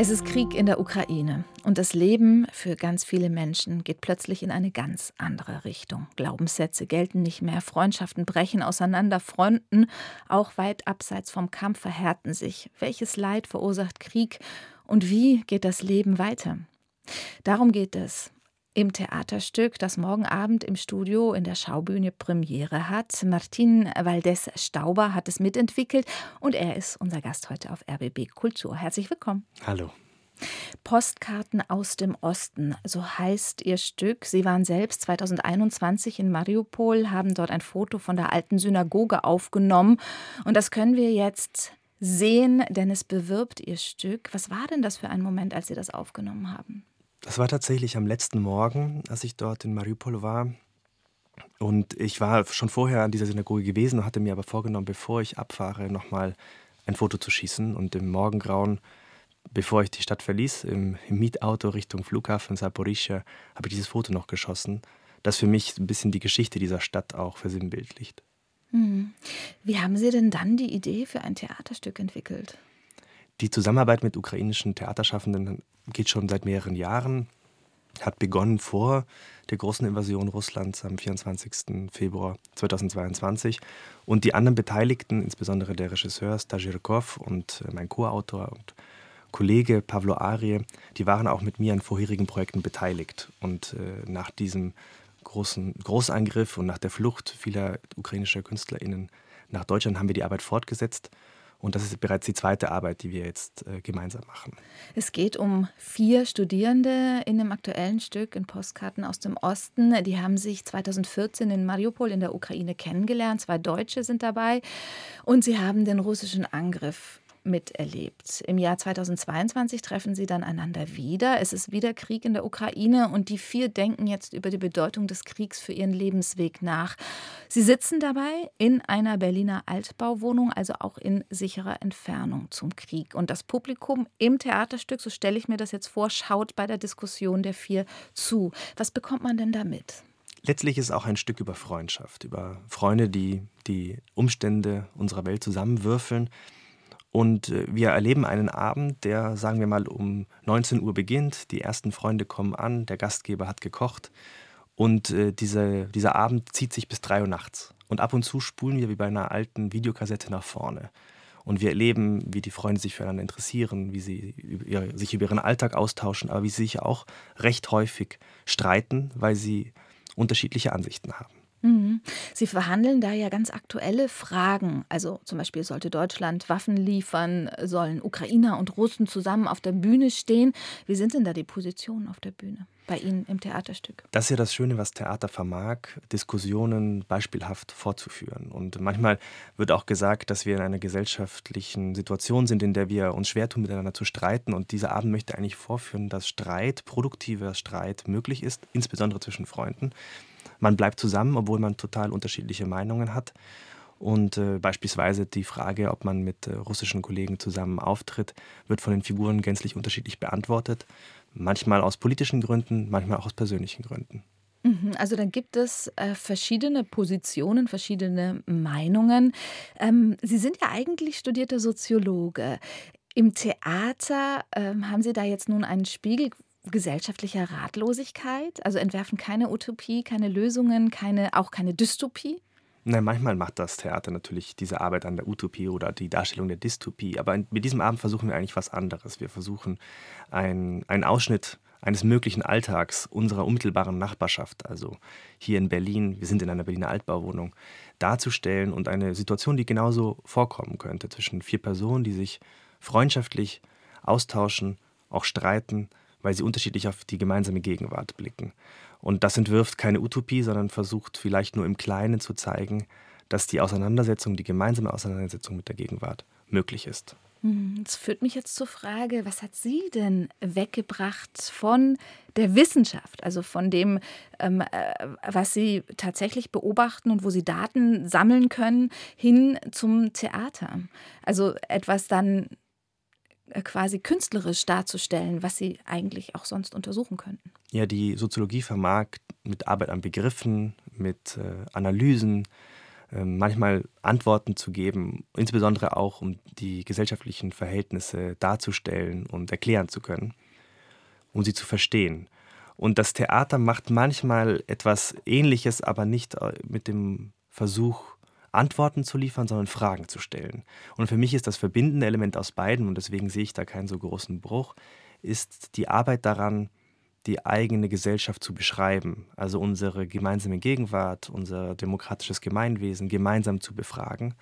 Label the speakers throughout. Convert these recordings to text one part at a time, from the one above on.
Speaker 1: Es ist Krieg in der Ukraine und das Leben für ganz viele Menschen geht plötzlich in eine ganz andere Richtung. Glaubenssätze gelten nicht mehr, Freundschaften brechen auseinander, Fronten, auch weit abseits vom Kampf, verhärten sich. Welches Leid verursacht Krieg und wie geht das Leben weiter? Darum geht es im Theaterstück, das morgen Abend im Studio in der Schaubühne Premiere hat. Martin Valdez Stauber hat es mitentwickelt und er ist unser Gast heute auf RBB Kultur. Herzlich willkommen.
Speaker 2: Hallo.
Speaker 1: Postkarten aus dem Osten, so heißt Ihr Stück. Sie waren selbst 2021 in Mariupol, haben dort ein Foto von der alten Synagoge aufgenommen. Und das können wir jetzt sehen, denn es bewirbt Ihr Stück. Was war denn das für ein Moment, als Sie das aufgenommen haben?
Speaker 2: Das war tatsächlich am letzten Morgen, als ich dort in Mariupol war. Und ich war schon vorher an dieser Synagoge gewesen und hatte mir aber vorgenommen, bevor ich abfahre, nochmal ein Foto zu schießen. Und im Morgengrauen, bevor ich die Stadt verließ, im, im Mietauto Richtung Flughafen Saporischia, habe ich dieses Foto noch geschossen, das für mich ein bisschen die Geschichte dieser Stadt auch versinnbildlicht.
Speaker 1: Mhm. Wie haben Sie denn dann die Idee für ein Theaterstück entwickelt?
Speaker 2: Die Zusammenarbeit mit ukrainischen Theaterschaffenden geht schon seit mehreren Jahren, hat begonnen vor der großen Invasion Russlands am 24. Februar 2022. Und die anderen Beteiligten, insbesondere der Regisseur Stajirkov und äh, mein Co-Autor und Kollege Pavlo Arie, die waren auch mit mir an vorherigen Projekten beteiligt. Und äh, nach diesem großen Großangriff und nach der Flucht vieler ukrainischer KünstlerInnen nach Deutschland haben wir die Arbeit fortgesetzt und das ist bereits die zweite Arbeit, die wir jetzt äh, gemeinsam machen.
Speaker 1: Es geht um vier Studierende in dem aktuellen Stück in Postkarten aus dem Osten. Die haben sich 2014 in Mariupol in der Ukraine kennengelernt. Zwei Deutsche sind dabei. Und sie haben den russischen Angriff miterlebt. Im Jahr 2022 treffen sie dann einander wieder. Es ist wieder Krieg in der Ukraine und die vier denken jetzt über die Bedeutung des Kriegs für ihren Lebensweg nach. Sie sitzen dabei in einer Berliner Altbauwohnung, also auch in sicherer Entfernung zum Krieg. Und das Publikum im Theaterstück, so stelle ich mir das jetzt vor, schaut bei der Diskussion der vier zu. Was bekommt man denn damit?
Speaker 2: Letztlich ist auch ein Stück über Freundschaft, über Freunde, die die Umstände unserer Welt zusammenwürfeln und äh, wir erleben einen Abend, der, sagen wir mal, um 19 Uhr beginnt. Die ersten Freunde kommen an, der Gastgeber hat gekocht. Und äh, diese, dieser Abend zieht sich bis 3 Uhr nachts. Und ab und zu spulen wir wie bei einer alten Videokassette nach vorne. Und wir erleben, wie die Freunde sich füreinander interessieren, wie sie über, sich über ihren Alltag austauschen, aber wie sie sich auch recht häufig streiten, weil sie unterschiedliche Ansichten haben.
Speaker 1: Mhm. Sie verhandeln da ja ganz aktuelle Fragen. Also zum Beispiel sollte Deutschland Waffen liefern, sollen Ukrainer und Russen zusammen auf der Bühne stehen. Wie sind denn da die Positionen auf der Bühne bei Ihnen im Theaterstück?
Speaker 2: Das ist ja das Schöne, was Theater vermag, Diskussionen beispielhaft fortzuführen. Und manchmal wird auch gesagt, dass wir in einer gesellschaftlichen Situation sind, in der wir uns schwer tun, miteinander zu streiten. Und dieser Abend möchte eigentlich vorführen, dass Streit, produktiver Streit möglich ist, insbesondere zwischen Freunden man bleibt zusammen, obwohl man total unterschiedliche Meinungen hat. Und äh, beispielsweise die Frage, ob man mit äh, russischen Kollegen zusammen auftritt, wird von den Figuren gänzlich unterschiedlich beantwortet. Manchmal aus politischen Gründen, manchmal auch aus persönlichen Gründen.
Speaker 1: Mhm, also dann gibt es äh, verschiedene Positionen, verschiedene Meinungen. Ähm, Sie sind ja eigentlich studierter Soziologe. Im Theater ähm, haben Sie da jetzt nun einen Spiegel gesellschaftlicher Ratlosigkeit? Also entwerfen keine Utopie, keine Lösungen, keine, auch keine Dystopie?
Speaker 2: Na, manchmal macht das Theater natürlich diese Arbeit an der Utopie oder die Darstellung der Dystopie. Aber mit diesem Abend versuchen wir eigentlich was anderes. Wir versuchen ein, einen Ausschnitt eines möglichen Alltags unserer unmittelbaren Nachbarschaft, also hier in Berlin, wir sind in einer Berliner Altbauwohnung, darzustellen und eine Situation, die genauso vorkommen könnte zwischen vier Personen, die sich freundschaftlich austauschen, auch streiten, weil sie unterschiedlich auf die gemeinsame Gegenwart blicken. Und das entwirft keine Utopie, sondern versucht vielleicht nur im Kleinen zu zeigen, dass die Auseinandersetzung, die gemeinsame Auseinandersetzung mit der Gegenwart möglich ist.
Speaker 1: Hm, das führt mich jetzt zur Frage, was hat Sie denn weggebracht von der Wissenschaft, also von dem, ähm, äh, was Sie tatsächlich beobachten und wo Sie Daten sammeln können, hin zum Theater? Also etwas dann quasi künstlerisch darzustellen, was sie eigentlich auch sonst untersuchen könnten.
Speaker 2: Ja, die Soziologie vermag mit Arbeit an Begriffen, mit äh, Analysen, ähm, manchmal Antworten zu geben, insbesondere auch um die gesellschaftlichen Verhältnisse darzustellen und erklären zu können, um sie zu verstehen. Und das Theater macht manchmal etwas Ähnliches, aber nicht äh, mit dem Versuch, Antworten zu liefern, sondern Fragen zu stellen. Und für mich ist das verbindende Element aus beiden, und deswegen sehe ich da keinen so großen Bruch, ist die Arbeit daran, die eigene Gesellschaft zu beschreiben, also unsere gemeinsame Gegenwart, unser demokratisches Gemeinwesen gemeinsam zu befragen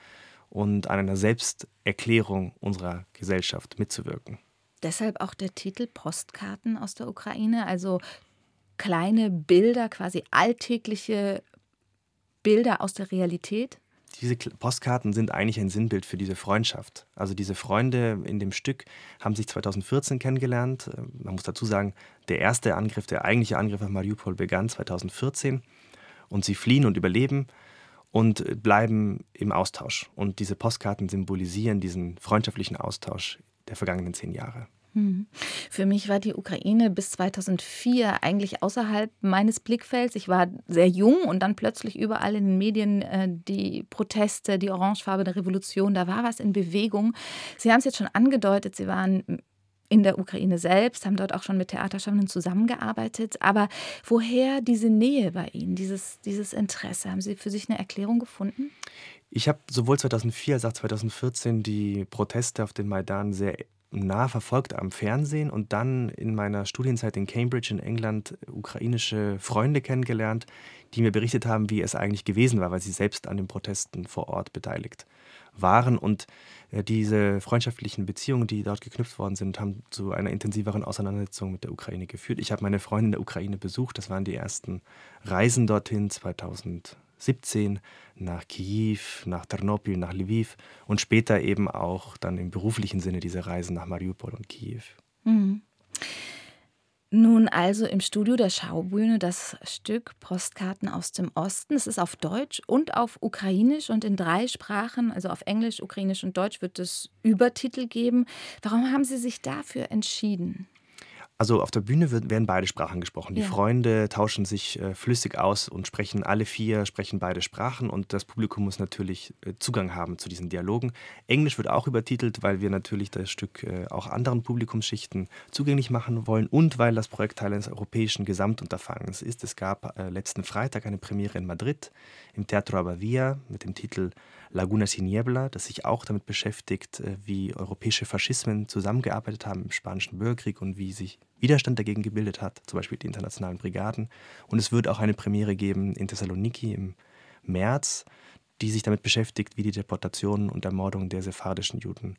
Speaker 2: und an einer Selbsterklärung unserer Gesellschaft mitzuwirken.
Speaker 1: Deshalb auch der Titel Postkarten aus der Ukraine, also kleine Bilder, quasi alltägliche Bilder aus der Realität?
Speaker 2: Diese Postkarten sind eigentlich ein Sinnbild für diese Freundschaft. Also diese Freunde in dem Stück haben sich 2014 kennengelernt. Äh, man muss dazu sagen, der erste Angriff, der eigentliche Angriff auf Mariupol begann 2014 und sie fliehen und überleben und bleiben im Austausch. Und diese Postkarten symbolisieren diesen freundschaftlichen Austausch der vergangenen zehn Jahre.
Speaker 1: Hm. Für mich war die Ukraine bis 2004 eigentlich außerhalb meines Blickfelds. Ich war sehr jung und dann plötzlich überall in den Medien äh, die Proteste, die orangefarbene Revolution, da war was in Bewegung. Sie haben es jetzt schon angedeutet, Sie waren in der Ukraine selbst, haben dort auch schon mit Theaterschaffenden zusammengearbeitet. Aber woher diese Nähe bei Ihnen, dieses, dieses Interesse? Haben Sie für sich eine Erklärung gefunden?
Speaker 2: Ich habe sowohl 2004 als auch 2014 die Proteste auf dem Maidan sehr nah verfolgt am Fernsehen und dann in meiner Studienzeit in Cambridge in England ukrainische Freunde kennengelernt, die mir berichtet haben, wie es eigentlich gewesen war, weil sie selbst an den Protesten vor Ort beteiligt waren. Und äh, diese freundschaftlichen Beziehungen, die dort geknüpft worden sind, haben zu einer intensiveren Auseinandersetzung mit der Ukraine geführt. Ich habe meine Freunde in der Ukraine besucht. Das waren die ersten Reisen dorthin 2000. 17 nach Kiew, nach Ternopil, nach Lviv und später eben auch dann im beruflichen Sinne diese Reisen nach Mariupol und Kiew. Mhm.
Speaker 1: Nun also im Studio der Schaubühne das Stück Postkarten aus dem Osten. Es ist auf Deutsch und auf Ukrainisch und in drei Sprachen, also auf Englisch, Ukrainisch und Deutsch, wird es Übertitel geben. Warum haben Sie sich dafür entschieden?
Speaker 2: Also auf der Bühne wird, werden beide Sprachen gesprochen. Die ja. Freunde tauschen sich äh, flüssig aus und sprechen alle vier, sprechen beide Sprachen und das Publikum muss natürlich äh, Zugang haben zu diesen Dialogen. Englisch wird auch übertitelt, weil wir natürlich das Stück äh, auch anderen Publikumsschichten zugänglich machen wollen und weil das Projekt Teil eines europäischen Gesamtunterfangens ist. Es gab äh, letzten Freitag eine Premiere in Madrid im Teatro Abadía mit dem Titel Laguna Sin Niebla, das sich auch damit beschäftigt, äh, wie europäische Faschismen zusammengearbeitet haben im Spanischen Bürgerkrieg und wie sich Widerstand dagegen gebildet hat, zum Beispiel die internationalen Brigaden. Und es wird auch eine Premiere geben in Thessaloniki im März, die sich damit beschäftigt, wie die Deportation und Ermordung der sephardischen Juden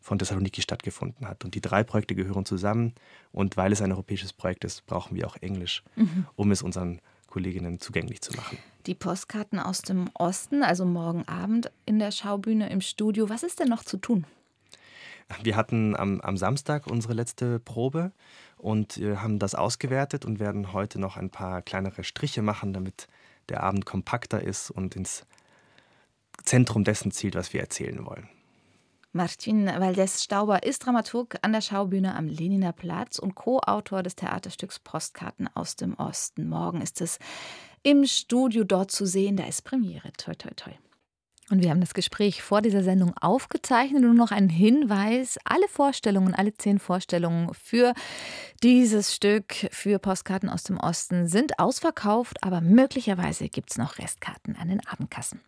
Speaker 2: von Thessaloniki stattgefunden hat. Und die drei Projekte gehören zusammen. Und weil es ein europäisches Projekt ist, brauchen wir auch Englisch, mhm. um es unseren Kolleginnen zugänglich zu machen.
Speaker 1: Die Postkarten aus dem Osten, also morgen Abend in der Schaubühne im Studio. Was ist denn noch zu tun?
Speaker 2: Wir hatten am, am Samstag unsere letzte Probe und haben das ausgewertet und werden heute noch ein paar kleinere Striche machen, damit der Abend kompakter ist und ins Zentrum dessen zielt, was wir erzählen wollen.
Speaker 1: Martin Valdez Stauber ist Dramaturg an der Schaubühne am Leniner Platz und Co-Autor des Theaterstücks Postkarten aus dem Osten. Morgen ist es im Studio dort zu sehen. Da ist Premiere. Toi, toi, toi. Und wir haben das Gespräch vor dieser Sendung aufgezeichnet. Nur noch ein Hinweis: Alle Vorstellungen, alle zehn Vorstellungen für dieses Stück, für Postkarten aus dem Osten, sind ausverkauft, aber möglicherweise gibt es noch Restkarten an den Abendkassen.